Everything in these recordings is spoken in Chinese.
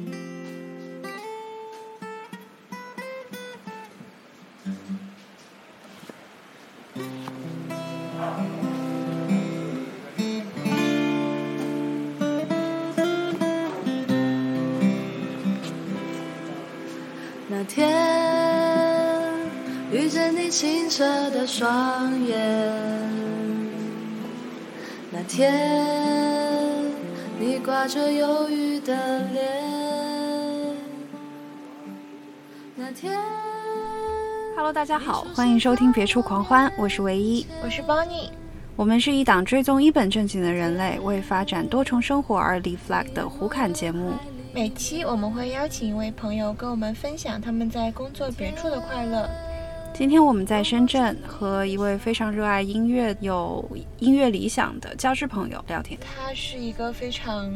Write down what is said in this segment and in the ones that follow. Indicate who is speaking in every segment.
Speaker 1: 那天遇见你清澈的双眼，那天你挂着忧郁的脸，天。
Speaker 2: Hello，大家好，欢迎收听《别处狂欢》，我是唯一，
Speaker 3: 我是 Bonnie。
Speaker 2: 我们是一档追踪一本正经的人类为发展多重生活而立 flag 的胡侃节目。
Speaker 3: 每期我们会邀请一位朋友跟我们分享他们在工作别处的快乐。
Speaker 2: 今天我们在深圳和一位非常热爱音乐、有音乐理想的交织朋友聊天。
Speaker 3: 他是一个非常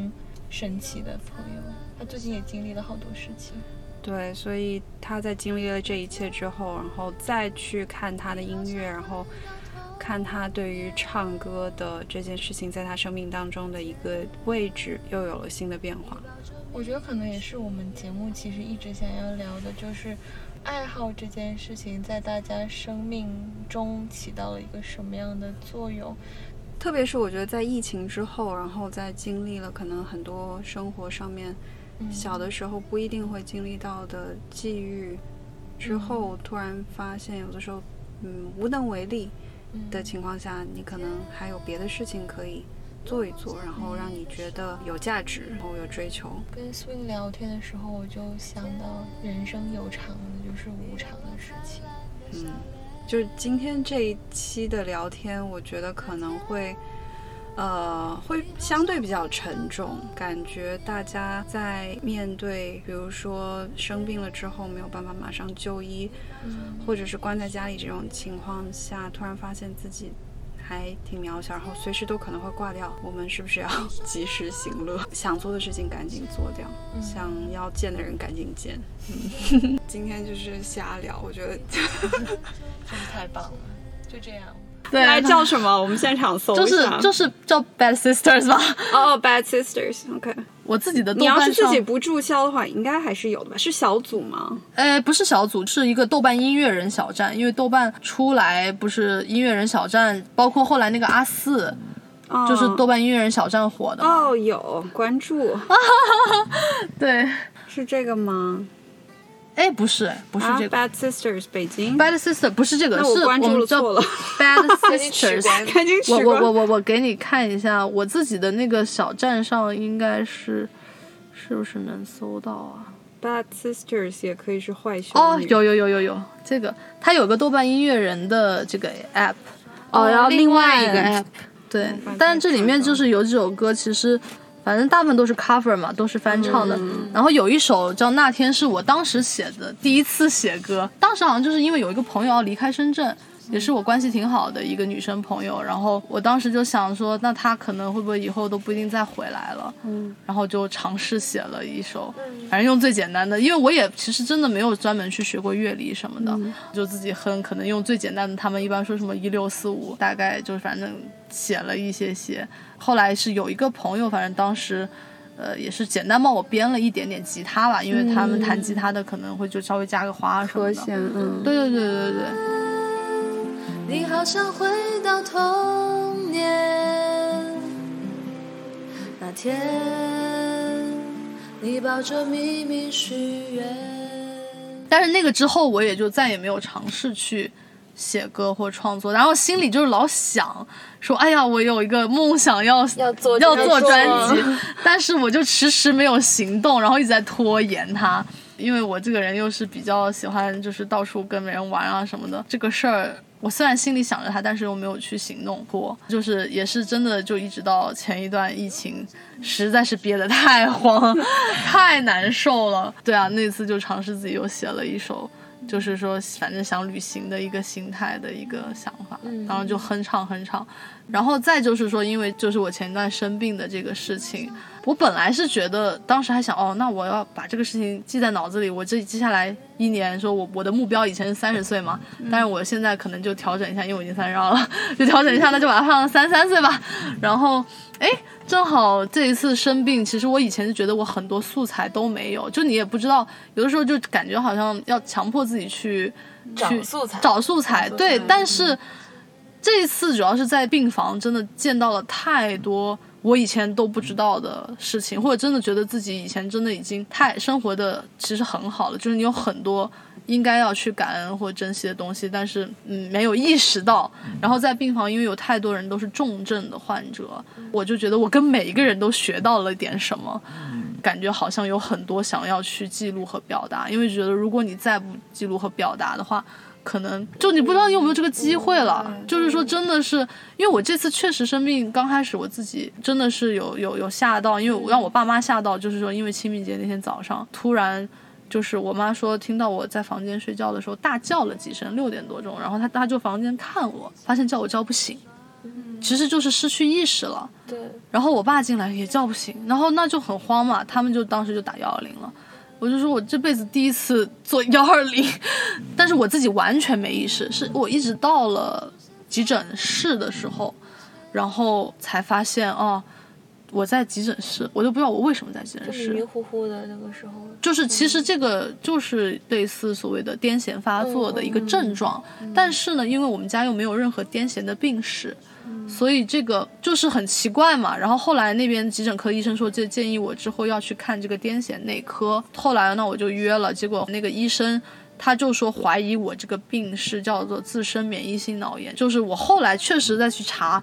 Speaker 3: 神奇的朋友，他最近也经历了好多事情。
Speaker 2: 对，所以他在经历了这一切之后，然后再去看他的音乐，然后看他对于唱歌的这件事情在他生命当中的一个位置，又有了新的变化。
Speaker 3: 我觉得可能也是我们节目其实一直想要聊的，就是爱好这件事情在大家生命中起到了一个什么样的作用。
Speaker 2: 特别是我觉得在疫情之后，然后在经历了可能很多生活上面。小的时候不一定会经历到的际遇，之后突然发现有的时候，嗯，无能为力的情况下，你可能还有别的事情可以做一做，然后让你觉得有价值，然后有追求。
Speaker 3: 跟 Swing 聊天的时候，我就想到人生有常的就是无常的事情。
Speaker 2: 嗯，就是今天这一期的聊天，我觉得可能会。呃，会相对比较沉重，感觉大家在面对，比如说生病了之后没有办法马上就医，
Speaker 3: 嗯、
Speaker 2: 或者是关在家里这种情况下，突然发现自己还挺渺小，然后随时都可能会挂掉。我们是不是要 及时行乐？想做的事情赶紧做掉，
Speaker 3: 嗯、
Speaker 2: 想要见的人赶紧见。嗯、今天就是瞎聊，我觉得
Speaker 3: 真的太棒了，就这样。
Speaker 2: 对，来叫什么？我们现场搜
Speaker 4: 就是就是叫 Bad Sisters 吧。
Speaker 2: 哦、oh,，Bad Sisters，OK、okay。
Speaker 4: 我自己的
Speaker 2: 你要是自己不注销的话，应该还是有的吧？是小组吗？
Speaker 4: 呃，不是小组，是一个豆瓣音乐人小站。因为豆瓣出来不是音乐人小站，包括后来那个阿四，
Speaker 2: 哦、
Speaker 4: 就是豆瓣音乐人小站火的。
Speaker 2: 哦，有关注。
Speaker 4: 对，
Speaker 2: 是这个吗？
Speaker 4: 哎，不是，不是这个。
Speaker 2: 啊、Bad Sisters 北京。
Speaker 4: Bad Sister 不是这个，
Speaker 2: 是我关注了错了。
Speaker 4: Bad Sisters，
Speaker 2: 赶紧
Speaker 4: 我我我我我给你看一下，我自己的那个小站上应该是，是不是能搜到啊
Speaker 2: ？Bad Sisters 也可以是坏兄
Speaker 4: 哦，有有有有有，这个它有个豆瓣音乐人的这个 app，
Speaker 2: 哦，然后
Speaker 4: 另
Speaker 2: 外
Speaker 4: 一个 app，对，但是这里面就是有几首歌，其实。反正大部分都是 cover 嘛，都是翻唱的。
Speaker 2: 嗯、
Speaker 4: 然后有一首叫《那天》，是我当时写的，第一次写歌。当时好像就是因为有一个朋友要离开深圳，也是我关系挺好的一个女生朋友。然后我当时就想说，那她可能会不会以后都不一定再回来了？
Speaker 2: 嗯。
Speaker 4: 然后就尝试写了一首，反正用最简单的，因为我也其实真的没有专门去学过乐理什么的，
Speaker 2: 嗯、
Speaker 4: 就自己哼，可能用最简单的。他们一般说什么一六四五，大概就是反正写了一些些。后来是有一个朋友，反正当时。呃，也是简单帮我编了一点点吉他吧，因为他们弹吉他的可能会就稍微加个花什么的。
Speaker 2: 和弦，嗯，
Speaker 4: 对对对对对。
Speaker 1: 你好像回到童年那天，你抱着秘密许愿。
Speaker 4: 但是那个之后，我也就再也没有尝试去写歌或创作，然后心里就是老想说，哎呀，我有一个梦想要
Speaker 3: 要做
Speaker 4: 要做专辑，但是我就迟迟没有行动，然后一直在拖延它。因为我这个人又是比较喜欢就是到处跟别人玩啊什么的，这个事儿我虽然心里想着他，但是又没有去行动过，就是也是真的就一直到前一段疫情，实在是憋得太慌，太难受了。对啊，那次就尝试自己又写了一首。就是说，反正想旅行的一个心态的一个想法，然后就哼唱哼唱，然后再就是说，因为就是我前一段生病的这个事情，我本来是觉得当时还想，哦，那我要把这个事情记在脑子里，我这接下来一年，说我我的目标以前是三十岁嘛，但是我现在可能就调整一下，因为我已经三十二了，就调整一下，那就把它放到三三岁吧。然后，哎，正好这一次生病，其实我以前就觉得我很多素材都没有，就你也不知道，有的时候就感觉好像要强迫自己去去
Speaker 3: 找素材。
Speaker 4: 找素材，对
Speaker 2: 材，
Speaker 4: 但是这一次主要是在病房，真的见到了太多我以前都不知道的事情，或者真的觉得自己以前真的已经太生活的其实很好了，就是你有很多应该要去感恩或珍惜的东西，但是嗯没有意识到。然后在病房，因为有太多人都是重症的患者，我就觉得我跟每一个人都学到了点什么。感觉好像有很多想要去记录和表达，因为觉得如果你再不记录和表达的话，可能就你不知道你有没有这个机会了。就是说，真的是因为我这次确实生病，刚开始我自己真的是有有有吓到，因为我让我爸妈吓到，就是说因为清明节那天早上突然。就是我妈说，听到我在房间睡觉的时候大叫了几声，六点多钟，然后她她就房间看我，发现叫我叫不醒，其实就是失去意识了。
Speaker 3: 对，
Speaker 4: 然后我爸进来也叫不醒，然后那就很慌嘛，他们就当时就打幺二零了。我就说我这辈子第一次做幺二零，但是我自己完全没意识，是我一直到了急诊室的时候，然后才发现哦，我在急诊室，我都不知道我为什么在急诊
Speaker 3: 室迷迷。糊糊的那个时候，
Speaker 4: 就是其实这个就是类似所谓的癫痫发作的一个症状，但是呢，因为我们家又没有任何癫痫的病史，所以这个就是很奇怪嘛。然后后来那边急诊科医生说，就建议我之后要去看这个癫痫内科。后来呢，我就约了，结果那个医生。他就说怀疑我这个病是叫做自身免疫性脑炎，就是我后来确实再去查，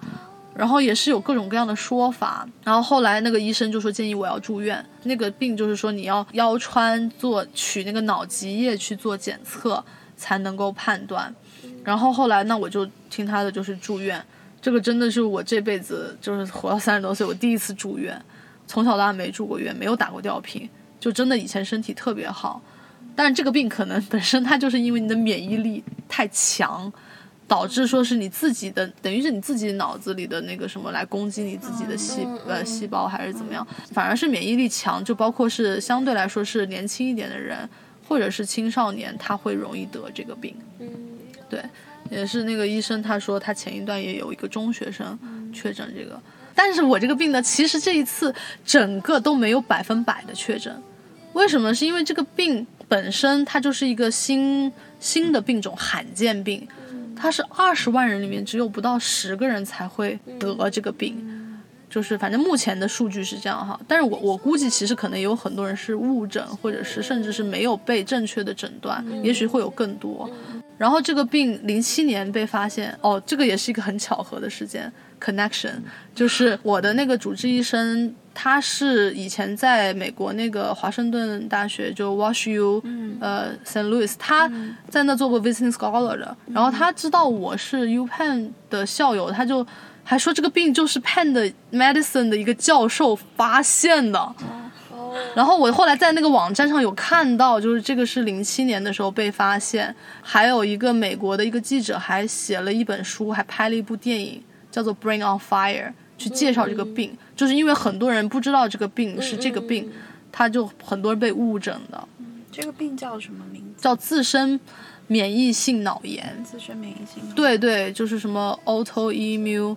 Speaker 4: 然后也是有各种各样的说法，然后后来那个医生就说建议我要住院，那个病就是说你要腰穿做取那个脑脊液去做检测才能够判断，然后后来那我就听他的就是住院，这个真的是我这辈子就是活到三十多岁我第一次住院，从小到大没住过院，没有打过吊瓶，就真的以前身体特别好，但是这个病可能本身它就是因为你的免疫力太强。导致说是你自己的，等于是你自己脑子里的那个什么来攻击你自己的细呃细胞还是怎么样，反而是免疫力强，就包括是相对来说是年轻一点的人或者是青少年，他会容易得这个病。
Speaker 3: 嗯，
Speaker 4: 对，也是那个医生他说他前一段也有一个中学生确诊这个，但是我这个病呢，其实这一次整个都没有百分百的确诊，为什么？是因为这个病本身它就是一个新新的病种，罕见病。它是二十万人里面只有不到十个人才会得这个病，就是反正目前的数据是这样哈。但是我我估计其实可能也有很多人是误诊，或者是甚至是没有被正确的诊断，也许会有更多。然后这个病零七年被发现，哦，这个也是一个很巧合的事件，connection，就是我的那个主治医生，他是以前在美国那个华盛顿大学就 Wash U，、呃 St. Louis，他在那做过 visiting scholar 的，然后他知道我是 U Penn 的校友，他就还说这个病就是 Penn 的 medicine 的一个教授发现的。然后我后来在那个网站上有看到，就是这个是零七年的时候被发现，还有一个美国的一个记者还写了一本书，还拍了一部电影，叫做《Bring on Fire》，去介绍这个病，就是因为很多人不知道这个病是这个病，他就很多人被误诊的，
Speaker 2: 这个病叫什么名字？
Speaker 4: 叫自身免疫性脑炎。
Speaker 2: 自身免疫性脑炎。
Speaker 4: 对对，就是什么 autoimmune，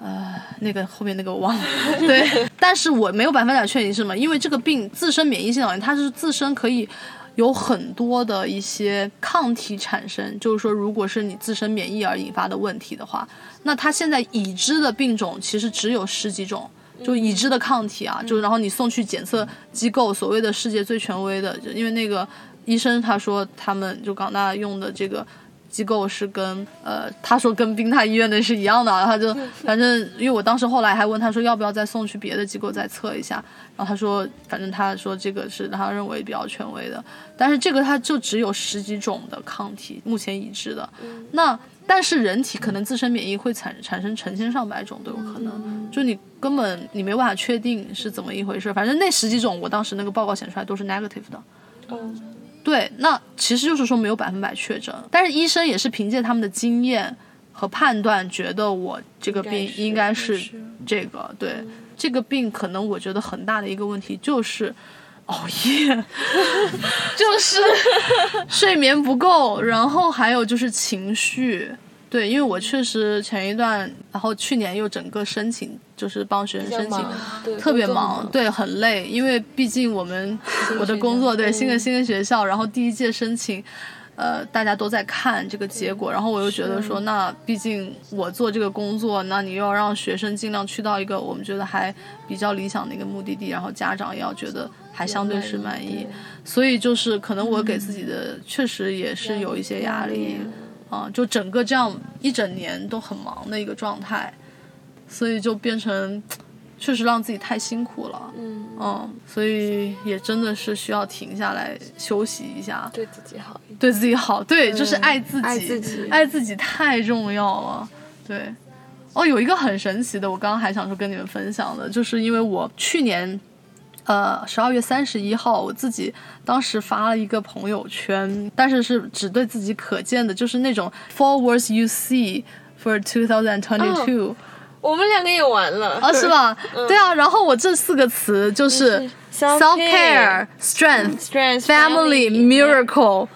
Speaker 4: 呃，那个后面那个我忘了。对，但是我没有百分百确定是什么，因为这个病自身免疫性脑炎，它是自身可以有很多的一些抗体产生。就是说，如果是你自身免疫而引发的问题的话，那它现在已知的病种其实只有十几种。就已知的抗体啊，就然后你送去检测机构，所谓的世界最权威的，就因为那个医生他说他们就港大用的这个机构是跟呃他说跟宾大医院的是一样的，然后他就反正因为我当时后来还问他说要不要再送去别的机构再测一下，然后他说反正他说这个是他认为比较权威的，但是这个他就只有十几种的抗体目前已知的，那。但是人体可能自身免疫会产产生成千上百种都有可能，就你根本你没办法确定是怎么一回事。反正那十几种，我当时那个报告显出来都是 negative 的。
Speaker 3: 嗯，
Speaker 4: 对，那其实就是说没有百分百确诊，但是医生也是凭借他们的经验和判断，觉得我这个病应该是这个。对，这个病可能我觉得很大的一个问题就是。熬夜，就是睡眠不够，然后还有就是情绪，对，因为我确实前一段，然后去年又整个申请，就是帮学生申请，特别忙，对，很累，因为毕竟我们我的工作对新的新的学校，然后第一届申请。呃，大家都在看这个结果，然后我又觉得说，那毕竟我做这个工作，那你又要让学生尽量去到一个我们觉得还比较理想的一个目的地，然后家长也要觉得还相对是满意，所以就是可能我给自己的确实也是有一些压力，啊，就整个这样一整年都很忙的一个状态，所以就变成确实让自己太辛苦了，
Speaker 3: 嗯，
Speaker 4: 嗯，所以也真的是需要停下来休息一下，
Speaker 3: 对自己好。
Speaker 4: 对自己好，对，就是爱自己，
Speaker 2: 爱自己
Speaker 4: 爱自己太重要了，对。哦，有一个很神奇的，我刚刚还想说跟你们分享的，就是因为我去年，呃，十二月三十一号，我自己当时发了一个朋友圈，但是是只对自己可见的，就是那种 four words you see for two thousand twenty two，
Speaker 3: 我们两个也玩了，
Speaker 4: 啊，是吧？对啊，然后我这四个词就是
Speaker 3: 嗯
Speaker 4: self care、strength、
Speaker 3: Strength
Speaker 4: family、miracle，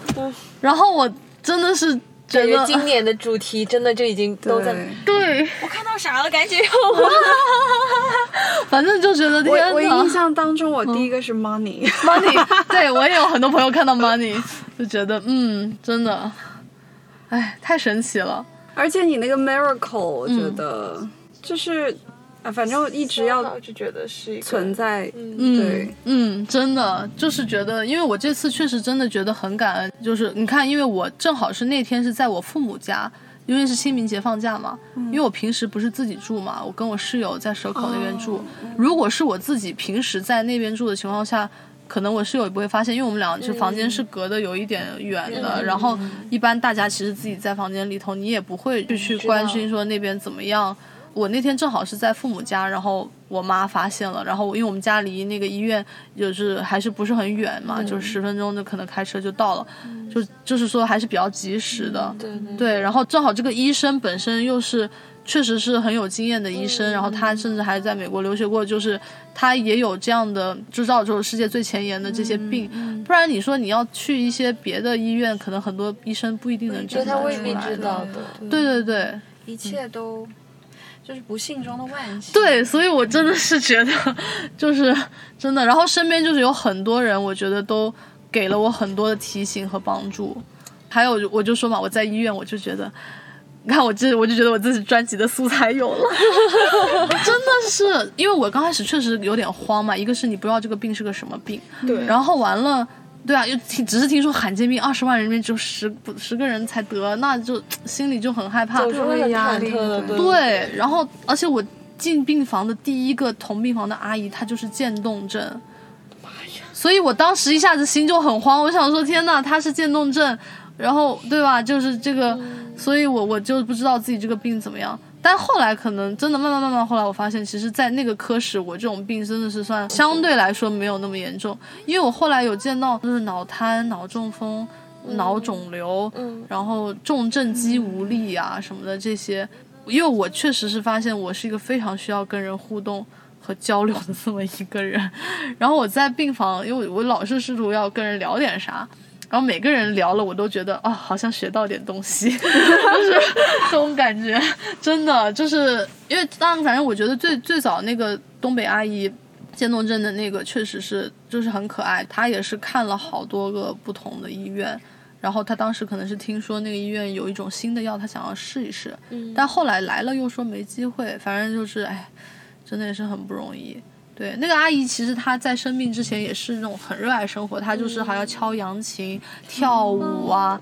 Speaker 4: 然后我真的是觉
Speaker 3: 感觉
Speaker 4: 得
Speaker 3: 今年的主题真的就已经都在。
Speaker 2: 对，
Speaker 4: 对，
Speaker 3: 我看到啥了？赶紧！
Speaker 4: 反正就觉得天
Speaker 2: 我我印象当中，我第一个是
Speaker 4: money，，money，对我也有很多朋友看到 money 就觉得嗯，真的，哎，太神奇了。
Speaker 2: 而且你那个 miracle，我觉得就是啊，反正一直要
Speaker 3: 就觉得是一个
Speaker 2: 存在，
Speaker 4: 嗯
Speaker 2: 对，
Speaker 4: 嗯，真的就是觉得，因为我这次确实真的觉得很感恩，就是你看，因为我正好是那天是在我父母家，因为是清明节放假嘛，因为我平时不是自己住嘛，我跟我室友在蛇口那边住，如果是我自己平时在那边住的情况下。可能我室友也不会发现，因为我们俩就房间是隔的有一点远的，然后一般大家其实自己在房间里头，你也不会去去关心说那边怎么样。我那天正好是在父母家，然后我妈发现了，然后因为我们家离那个医院就是还是不是很远嘛，
Speaker 3: 嗯
Speaker 4: 就十分钟就可能开车就到了，就就是说还是比较及时的。
Speaker 3: 对对
Speaker 4: 对，然后正好这个医生本身又是确实是很有经验的医生，然后他甚至还在美国留学过，就是他也有这样的知道就是世界最前沿的这些病，不然你说你要去一些别的医院，可能很多医生不一定能诊断
Speaker 3: 未必知
Speaker 4: 出来的。
Speaker 3: 道的。
Speaker 4: 对对对，
Speaker 2: 一切都就是不幸中的万幸。
Speaker 4: 对，所以我真的是觉得，就是真的，然后身边就是有很多人，我觉得都给了我很多的提醒和帮助。还有，我就说嘛，我在医院，我就觉得，你看我这，我就觉得我自己专辑的素材有了，真的是，因为我刚开始确实有点慌嘛，一个是你不知道这个病是个什么病，
Speaker 3: 对，
Speaker 4: 然后完了。对啊，又听只是听说罕见病二十万人里面只有十不十个人才得，那就 心里就很害怕。
Speaker 2: 对
Speaker 4: 对，然后而且我进病房的第一个同病房的阿姨，她就是渐冻症。所以我当时一下子心就很慌，我想说天呐，她是渐冻症，然后对吧？就是这个，所以我我就不知道自己这个病怎么样。但后来可能真的慢慢慢慢，后来我发现，其实，在那个科室，我这种病真的是算相对来说没有那么严重，因为我后来有见到就是脑瘫、脑中风、脑肿瘤，然后重症肌无力啊什么的这些，因为我确实是发现我是一个非常需要跟人互动和交流的这么一个人，然后我在病房，因为我老是试图要跟人聊点啥。然后每个人聊了，我都觉得啊、好像学到点东西，就是这种感觉，真的就是因为当然，反正我觉得最最早那个东北阿姨渐冻症的那个确实是就是很可爱，她也是看了好多个不同的医院，然后她当时可能是听说那个医院有一种新的药，她想要试一试，但后来来了又说没机会，反正就是哎，真的也是很不容易。对，那个阿姨其实她在生病之前也是那种很热爱生活，她就是还要敲扬琴、跳舞啊。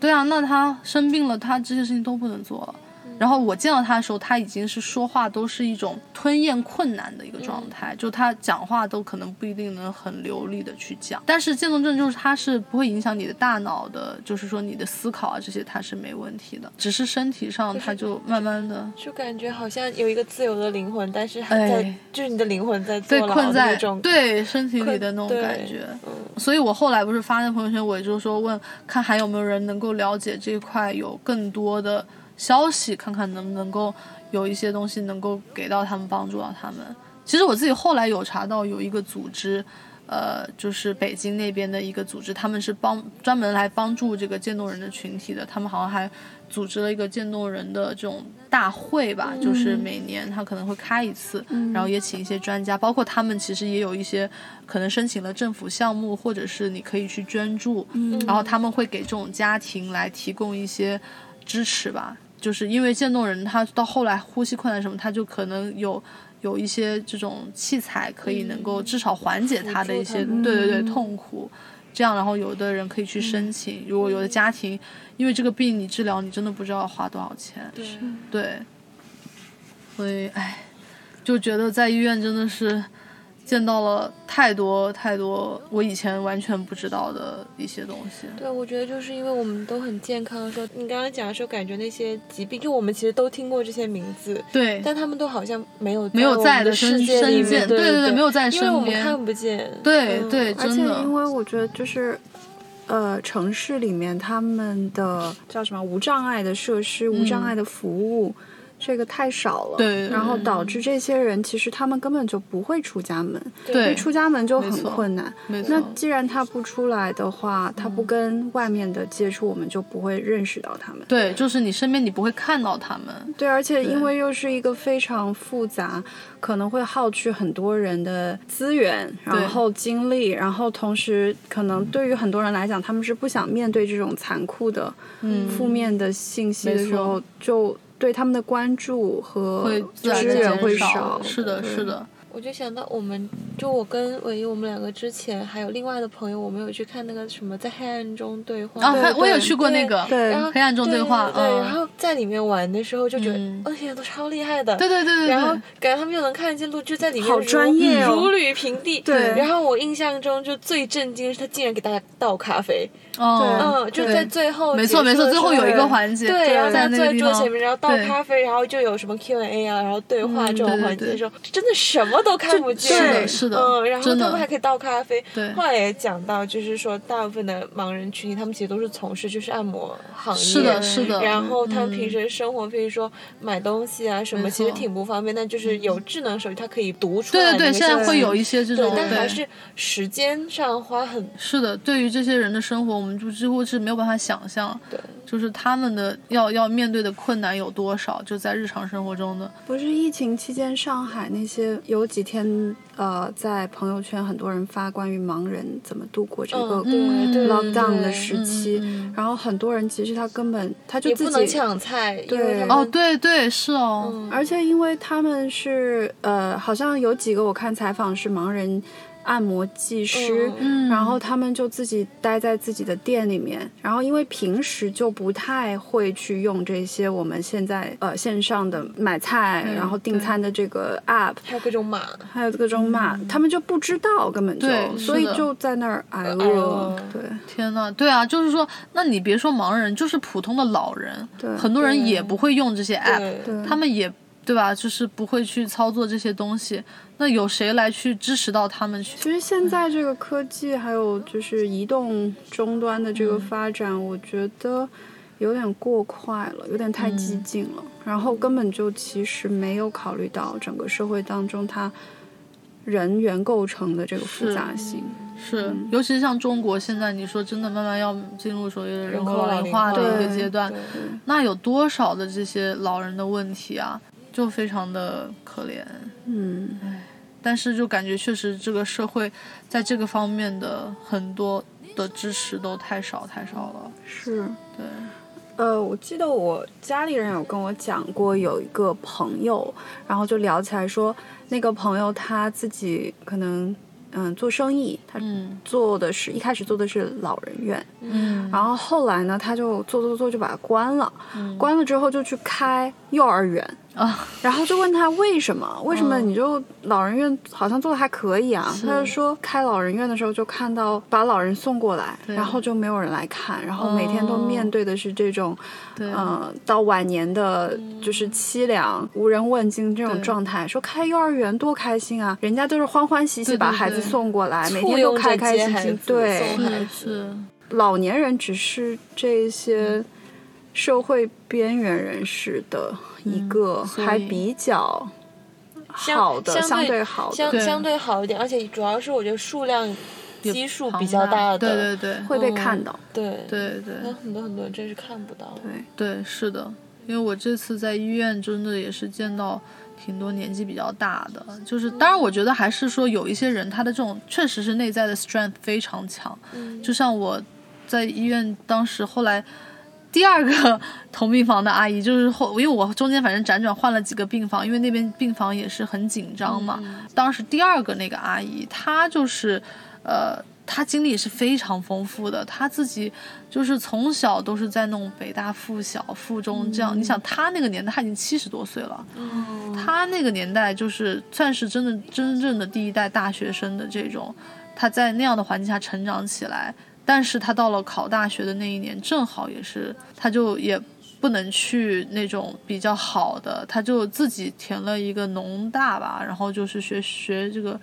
Speaker 4: 对啊，那她生病了，她这些事情都不能做了。然后我见到他的时候，他已经是说话都是一种吞咽困难的一个状态，就他讲话都可能不一定能很流利的去讲。但是渐冻症就是它是不会影响你的大脑的，就是说你的思考啊这些它是没问题的，只是身体上它就慢慢的
Speaker 3: 就感觉好像有一个自由的灵魂，但是还在，
Speaker 4: 哎
Speaker 3: 就是你的灵魂在
Speaker 4: 对
Speaker 3: 坐牢的
Speaker 4: 困在。对身体里的那种感觉。
Speaker 3: 嗯
Speaker 4: 所以我后来不是发那朋友圈，我也就是说问看还有没有人能够了解这一块有更多的消息，看看能不能够有一些东西能够给到他们，帮助到他们。其实我自己后来有查到有一个组织，呃，就是北京那边的一个组织，他们是帮专门来帮助这个渐冻人的群体的。他们好像还组织了一个渐冻人的这种大会吧，就是每年他可能会开一次，然后也请一些专家，包括他们其实也有一些可能申请了政府项目，或者是你可以去捐助，然后他们会给这种家庭来提供一些支持吧。就是因为渐冻人他到后来呼吸困难什么，他就可能有。有一些这种器材可以能够至少缓解他的一些对对对痛苦，这样然后有的人可以去申请。如果有的家庭因为这个病你治疗你真的不知道要花多少钱，对，所以唉，就觉得在医院真的是。见到了太多太多我以前完全不知道的一些东西。
Speaker 3: 对，我觉得就是因为我们都很健康的时候，你刚刚讲的时候，感觉那些疾病，就我们其实都听过这些名字，
Speaker 4: 对，
Speaker 3: 但他们都好像没有
Speaker 4: 没有在
Speaker 3: 的
Speaker 4: 世
Speaker 3: 界里
Speaker 4: 面，
Speaker 3: 对
Speaker 4: 对对，没有在身边，
Speaker 3: 因为我们看不见。
Speaker 4: 对对，
Speaker 2: 而且因为我觉得就是，呃，城市里面他们的叫什么无障碍的设施、无障碍的服务。这个太少了，
Speaker 4: 对，
Speaker 2: 然后导致这些人其实他们根本就不会出家门，
Speaker 4: 对，
Speaker 2: 出家门就很困难。
Speaker 4: 那
Speaker 2: 既然他不出来的话，他不跟外面的接触，我们就不会认识到他们。
Speaker 4: 对，就是你身边你不会看到他们。
Speaker 2: 对，而且因为又是一个非常复杂，可能会耗去很多人的资源，然后精力，然后同时可能对于很多人来讲，他们是不想面对这种残酷的、负面的信息的时候就。对他们的关注和资源会少，
Speaker 4: 是的，是的。
Speaker 3: 我就想到，我们就我跟唯一我们两个之前还有另外的朋友，我们有去看那个什么在黑暗中对话。
Speaker 4: 啊，我有去过那个，
Speaker 2: 对，
Speaker 4: 黑暗中
Speaker 3: 对
Speaker 4: 话。
Speaker 3: 对，然后在里面玩的时候就觉得，哦天，都超厉害的。
Speaker 4: 对对对对。
Speaker 3: 然后感觉他们又能看见路，就在里面
Speaker 2: 好专业
Speaker 3: 如履平地。
Speaker 2: 对。
Speaker 3: 然后我印象中就最震惊的是，他竟然给大家倒咖啡。
Speaker 4: 哦。
Speaker 3: 嗯，就在最后。
Speaker 4: 没错没错，最后有一个环节。
Speaker 3: 对，然后
Speaker 4: 在
Speaker 3: 坐在桌前面，然后倒咖啡，然后就有什么 Q&A 啊，然后对话这种环节的时候，真的什么都看不见。
Speaker 4: 是的，是的，
Speaker 3: 嗯，然后他们还可以倒咖啡。
Speaker 4: 对，
Speaker 3: 后来也讲到，就是说，大部分的盲人群体，他们其实都是从事就是按摩行业。
Speaker 4: 是的，是的。
Speaker 3: 然后他们平时生活，比如说买东西啊什么，其实挺不方便。但就是有智能手机，它可以读出
Speaker 4: 来。对对对，现在会有一些这种，
Speaker 3: 但还是时间上花很。
Speaker 4: 是的，对于这些人的生活，我们就几乎是没有办法想象。
Speaker 3: 对。
Speaker 4: 就是他们的要要面对的困难有多少？就在日常生活中的。
Speaker 2: 不是疫情期间，上海那些有几天。呃，在朋友圈很多人发关于盲人怎么度过这个 lockdown 的时期，然后很多人其实他根本他就自己
Speaker 3: 抢菜，
Speaker 2: 对
Speaker 4: 哦，对对是哦，
Speaker 2: 而且因为他们是呃，好像有几个我看采访是盲人。按摩技师，然后他们就自己待在自己的店里面，然后因为平时就不太会去用这些我们现在呃线上的买菜然后订餐的这个 app，
Speaker 3: 还有各种码，
Speaker 2: 还有各种码，他们就不知道根本就，所以就在那儿挨饿。对，
Speaker 4: 天呐，对。啊，就是说，那你别说盲人，就是普通的老人，很多人也不会用这些 app，他们也。对吧？就是不会去操作这些东西，那有谁来去支持到他们去？
Speaker 2: 其实现在这个科技还有就是移动终端的这个发展，我觉得有点过快了，有点太激进了。然后根本就其实没有考虑到整个社会当中它人员构成的这个复杂性。
Speaker 4: 是，尤其是像中国现在，你说真的慢慢要进入所谓的人口老龄化的一个阶段，那有多少的这些老人的问题啊？就非常的可怜，
Speaker 2: 嗯，
Speaker 4: 但是就感觉确实这个社会在这个方面的很多的支持都太少太少了。
Speaker 2: 是，
Speaker 4: 对，
Speaker 2: 呃，我记得我家里人有跟我讲过，有一个朋友，然后就聊起来说，那个朋友他自己可能。嗯，做生意，他做的是一开始做的是老人院，
Speaker 4: 嗯，
Speaker 2: 然后后来呢，他就做做做就把它关了，关了之后就去开幼儿园
Speaker 4: 啊，
Speaker 2: 然后就问他为什么？为什么你就老人院好像做的还可以啊？他就说开老人院的时候就看到把老人送过来，然后就没有人来看，然后每天都面对的是这种。嗯，到晚年的就是凄凉、无人问津这种状态。说开幼儿园多开心啊，人家都是欢欢喜喜把孩子送过来，每天都开开心心。对，
Speaker 4: 是
Speaker 2: 老年人只是这些社会边缘人士的一个还比较。好的，相
Speaker 3: 对
Speaker 2: 好
Speaker 3: 相相对好一点，而且主要是我觉得数量基数比较大的，
Speaker 4: 对对对
Speaker 2: 会被看到。
Speaker 3: 对
Speaker 4: 对对
Speaker 3: 有很多很多人真是看不到。
Speaker 2: 对，
Speaker 4: 对，是的，因为我这次在医院真的也是见到挺多年纪比较大的，就是当然我觉得还是说有一些人他的这种确实是内在的 strength 非常强，
Speaker 3: 嗯
Speaker 4: 就像我在医院当时后来。第二个同病房的阿姨，就是后，因为我中间反正辗转换了几个病房，因为那边病房也是很紧张嘛。当时第二个那个阿姨，她就是，呃，她经历也是非常丰富的，她自己就是从小都是在那种北大附小、附中这样。你想，她那个年代，她已经七十多岁了，她那个年代就是算是真的真正的第一代大学生的这种，她在那样的环境下成长起来。但是他到了考大学的那一年，正好也是，他就也不能去那种比较好的，他就自己填了一个农大吧，然后就是学学这个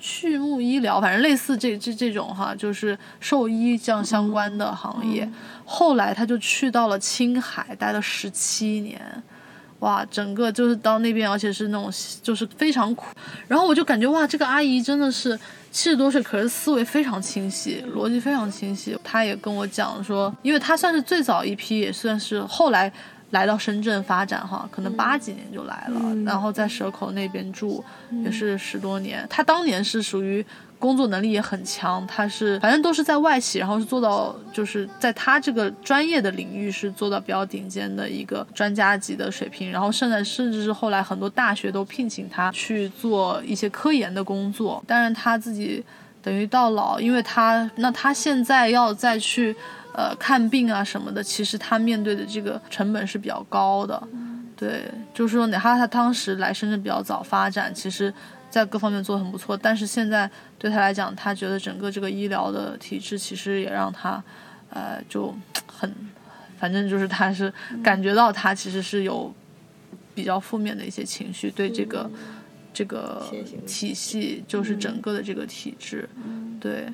Speaker 4: 畜牧医疗，反正类似这这这种哈，就是兽医这样相关的行业。后来他就去到了青海，待了十七年。哇，整个就是到那边，而且是那种就是非常苦，然后我就感觉哇，这个阿姨真的是七十多岁，可是思维非常清晰，逻辑非常清晰。她也跟我讲说，因为她算是最早一批，也算是后来来到深圳发展哈，可能八几年就来了，然后在蛇口那边住也是十多年。她当年是属于。工作能力也很强，他是反正都是在外企，然后是做到就是在他这个专业的领域是做到比较顶尖的一个专家级的水平，然后甚至甚至是后来很多大学都聘请他去做一些科研的工作。当然他自己等于到老，因为他那他现在要再去呃看病啊什么的，其实他面对的这个成本是比较高的。对，就是说哪怕他当时来深圳比较早发展，其实。在各方面做的很不错，但是现在对他来讲，他觉得整个这个医疗的体制其实也让他，呃，就很，反正就是他是感觉到他其实是有比较负面的一些情绪，对这个这个体系，就是整个的这个体制，对。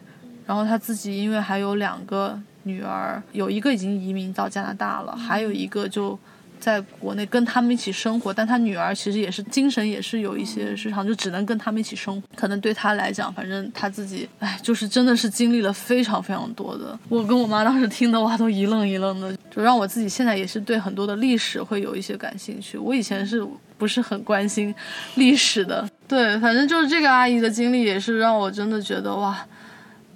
Speaker 4: 然后他自己因为还有两个女儿，有一个已经移民到加拿大了，还有一个就。在国内跟他们一起生活，但他女儿其实也是精神也是有一些失常，就只能跟他们一起生活。可能对他来讲，反正他自己，哎，就是真的是经历了非常非常多的。我跟我妈当时听的话，都一愣一愣的，就让我自己现在也是对很多的历史会有一些感兴趣。我以前是不是很关心历史的？对，反正就是这个阿姨的经历也是让我真的觉得哇。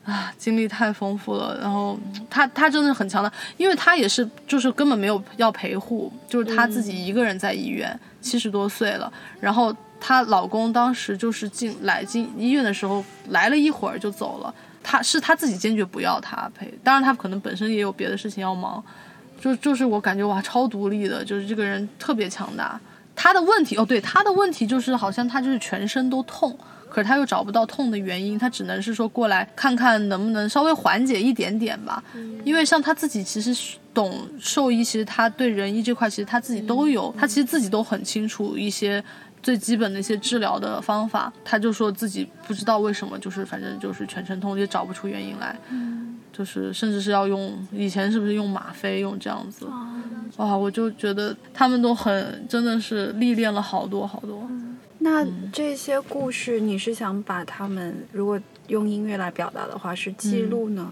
Speaker 4: 啊，经历太丰富了，然后她她真的很强大，因为她也是就是根本没有要陪护，就是她自己一个人在医院，七十多岁了，然后她老公当时就是进来进医院的时候来了一会儿就走了，她是她自己坚决不要他陪，当然她可能本身也有别的事情要忙，就就是我感觉哇超独立的，就是这个人特别强大，他的问题哦对，他的问题就是好像他就是全身都痛。可是他又找不到痛的原因，他只能是说过来看看能不能稍微缓解一点点吧。因为像他自己其实懂兽医，其实他对人医这块其实他自己都有，他其实自己都很清楚一些最基本的一些治疗的方法。他就说自己不知道为什么，就是反正就是全身痛，也找不出原因来。就是甚至是要用以前是不是用吗啡用这样子？哇，我就觉得他们都很真的是历练了好多好多。
Speaker 2: 那这些故事，你是想把他们如果用音乐来表达的话，是记录呢，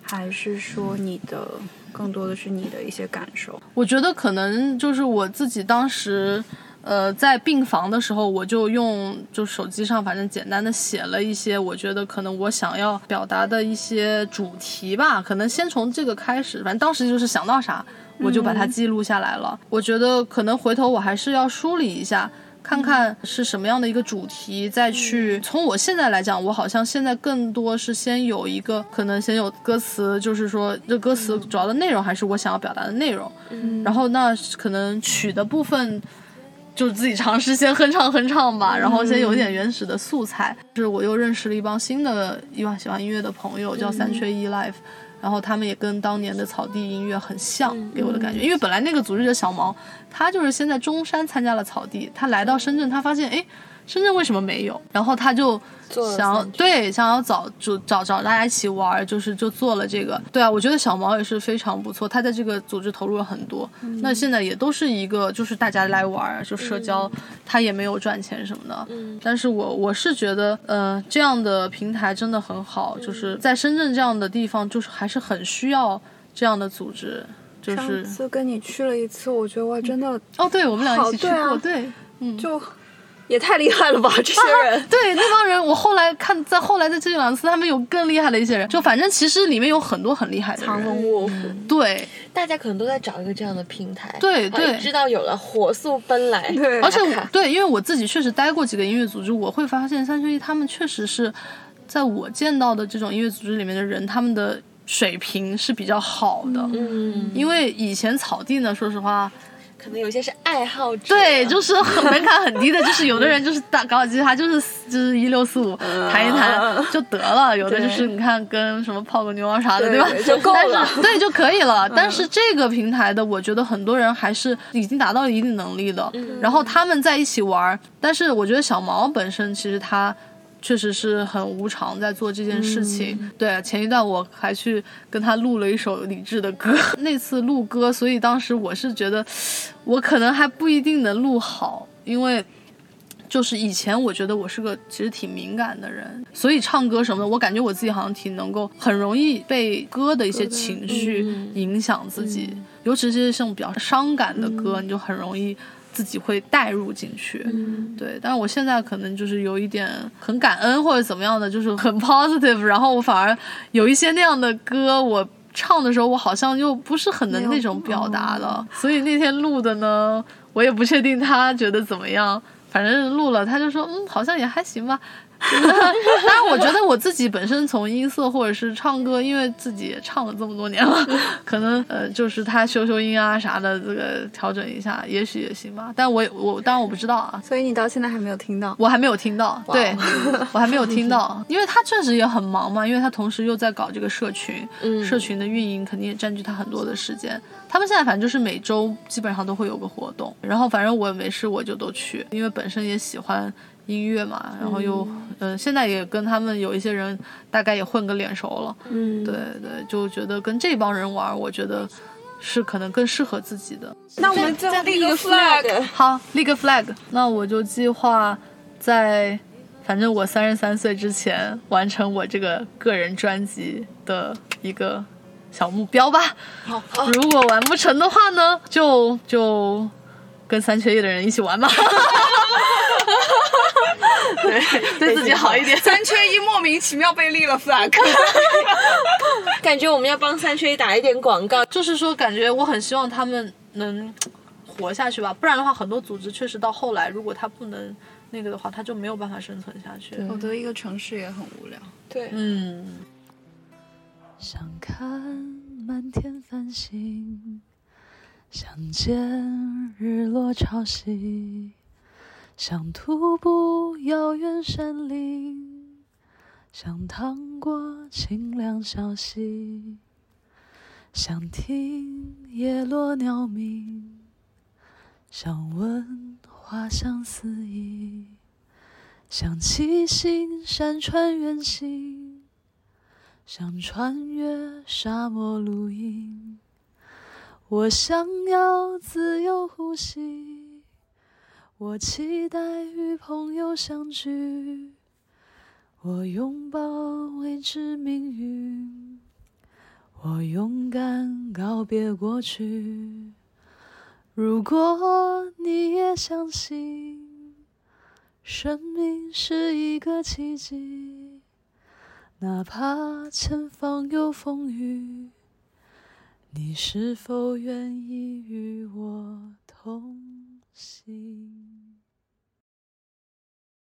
Speaker 2: 还是说你的更多的是你的一些感受？
Speaker 4: 我觉得可能就是我自己当时，呃，在病房的时候，我就用就手机上反正简单的写了一些，我觉得可能我想要表达的一些主题吧，可能先从这个开始，反正当时就是想到啥，我就把它记录下来了。我觉得可能回头我还是要梳理一下。看看是什么样的一个主题，再去从我现在来讲，我好像现在更多是先有一个，可能先有歌词，就是说这歌词主要的内容还是我想要表达的内容，嗯。然后那可能曲的部分，就自己尝试先哼唱哼唱吧，然后先有一点原始的素材。是我又认识了一帮新的一帮喜欢音乐的朋友，叫三缺一 Life。然后他们也跟当年的草地音乐很像，给我的感觉。因为本来那个组织者小毛，他就是先在中山参加了草地，他来到深圳，他发现哎，深圳为什么没有？然后他就想对想要找就找找大家一起玩儿，就是就做了这个。对啊，我觉得小毛也是非常不错，他在这个组织投入了很多。那现在也都是一个就是大家来玩儿，就社交，他也没有赚钱什么的。
Speaker 3: 嗯
Speaker 4: 但是我我是觉得，呃，这样的平台真的很好，就是在深圳这样的地方，就是还是很需要这样的组织。就是
Speaker 2: 上次跟你去了一次，我觉得哇，真的
Speaker 4: 哦，对，我们俩一起去
Speaker 2: 好对啊
Speaker 4: 过，对，嗯，
Speaker 2: 就也太厉害了吧，这些人。
Speaker 4: 对那帮人，我后来看，在后来在这两次，他们有更厉害的一些人，就反正其实里面有很多很厉害的人，
Speaker 2: 藏龙卧虎，
Speaker 4: 对
Speaker 3: 大家可能都在找一个这样的平台，
Speaker 4: 对对
Speaker 3: 知道有了，火速奔来，
Speaker 2: 对
Speaker 4: 而且我对，因为我自己确实待过几个音乐组织，我会发现三缺一他们确实是在我见到的这种音乐组织里面的人，他们的水平是比较好的。
Speaker 3: 嗯，
Speaker 4: 因为以前草地呢，说实话，
Speaker 3: 可能有些是爱好者，
Speaker 4: 对，就是很门槛很低的，就是有的人就是打搞吉他，就是就是一六四五弹一弹就得了，有的就是你看跟什么泡个妞啊啥的，
Speaker 2: 对
Speaker 4: 吧？
Speaker 2: 就够了
Speaker 4: 但是对就可以了。但是这个平台的，我觉得很多人还是已经达到了一定能力的，然后他们在一起玩儿。但是我觉得小毛本身其实他。确实是很无常在做这件事情。对，前一段我还去跟他录了一首李志的歌，那次录歌，所以当时我是觉得我可能还不一定能录好，因为。就是以前我觉得我是个其实挺敏感的人，所以唱歌什么的，我感觉我自己好像挺能够很容易被歌的一些情绪影响自己，尤其是这种比较伤感的歌，你就很容易自己会带入进去。对，但是我现在可能就是有一点很感恩或者怎么样的，就是很 positive，然后我反而有一些那样的歌我。唱的时候，我好像又不是很能那种表达了，所以那天录的呢，我也不确定他觉得怎么样。反正录了，他就说，嗯，好像也还行吧。当然，我觉得我自己本身从音色或者是唱歌，因为自己也唱了这么多年了，可能呃，就是他修修音啊啥的，这个调整一下，也许也行吧。但我我当然我不知道啊，
Speaker 2: 所以你到现在还没有听到。
Speaker 4: 我还没有听到，对 我还没有听到，因为他确实也很忙嘛，因为他同时又在搞这个社群，
Speaker 3: 嗯
Speaker 4: 社群的运营肯定也占据他很多的时间。他们现在反正就是每周基本上都会有个活动，然后反正我没事我就都去，因为本身也喜欢音乐嘛，然后又嗯、呃现在也跟他们有一些人大概也混个脸熟了，
Speaker 3: 嗯，
Speaker 4: 对对，就觉得跟这帮人玩，我觉得是可能更适合自己的。
Speaker 2: 那我们最后立个 flag，
Speaker 4: 好，立个 flag，那我就计划在，反正我三十三岁之前完成我这个个人专辑的一个小目标吧。
Speaker 3: 好，
Speaker 4: 如果完不成的话呢，就就跟三缺一的人一起玩吧。对，对自己好一点。
Speaker 2: 三缺一莫名其妙被立了 flag。
Speaker 3: 感觉我们要帮三缺一打一点广告。
Speaker 4: 就是说，感觉我很希望他们能活下去吧，不然的话，很多组织确实到后来，如果他不能那个的话，他就没有办法生存下去。
Speaker 2: 否则一个城市也很无聊。
Speaker 3: 对，
Speaker 4: 嗯。
Speaker 1: 想看满天繁星，想见日落潮汐，想徒步遥远山林，想趟过清凉小溪，想听叶落鸟鸣，想闻花香四溢，想骑行山川远行。想穿越沙漠露营，我想要自由呼吸，我期待与朋友相聚，我拥抱未知命运，我勇敢告别过去。如果你也相信，生命是一个奇迹。哪怕前方有风雨，你是否愿意与我同行？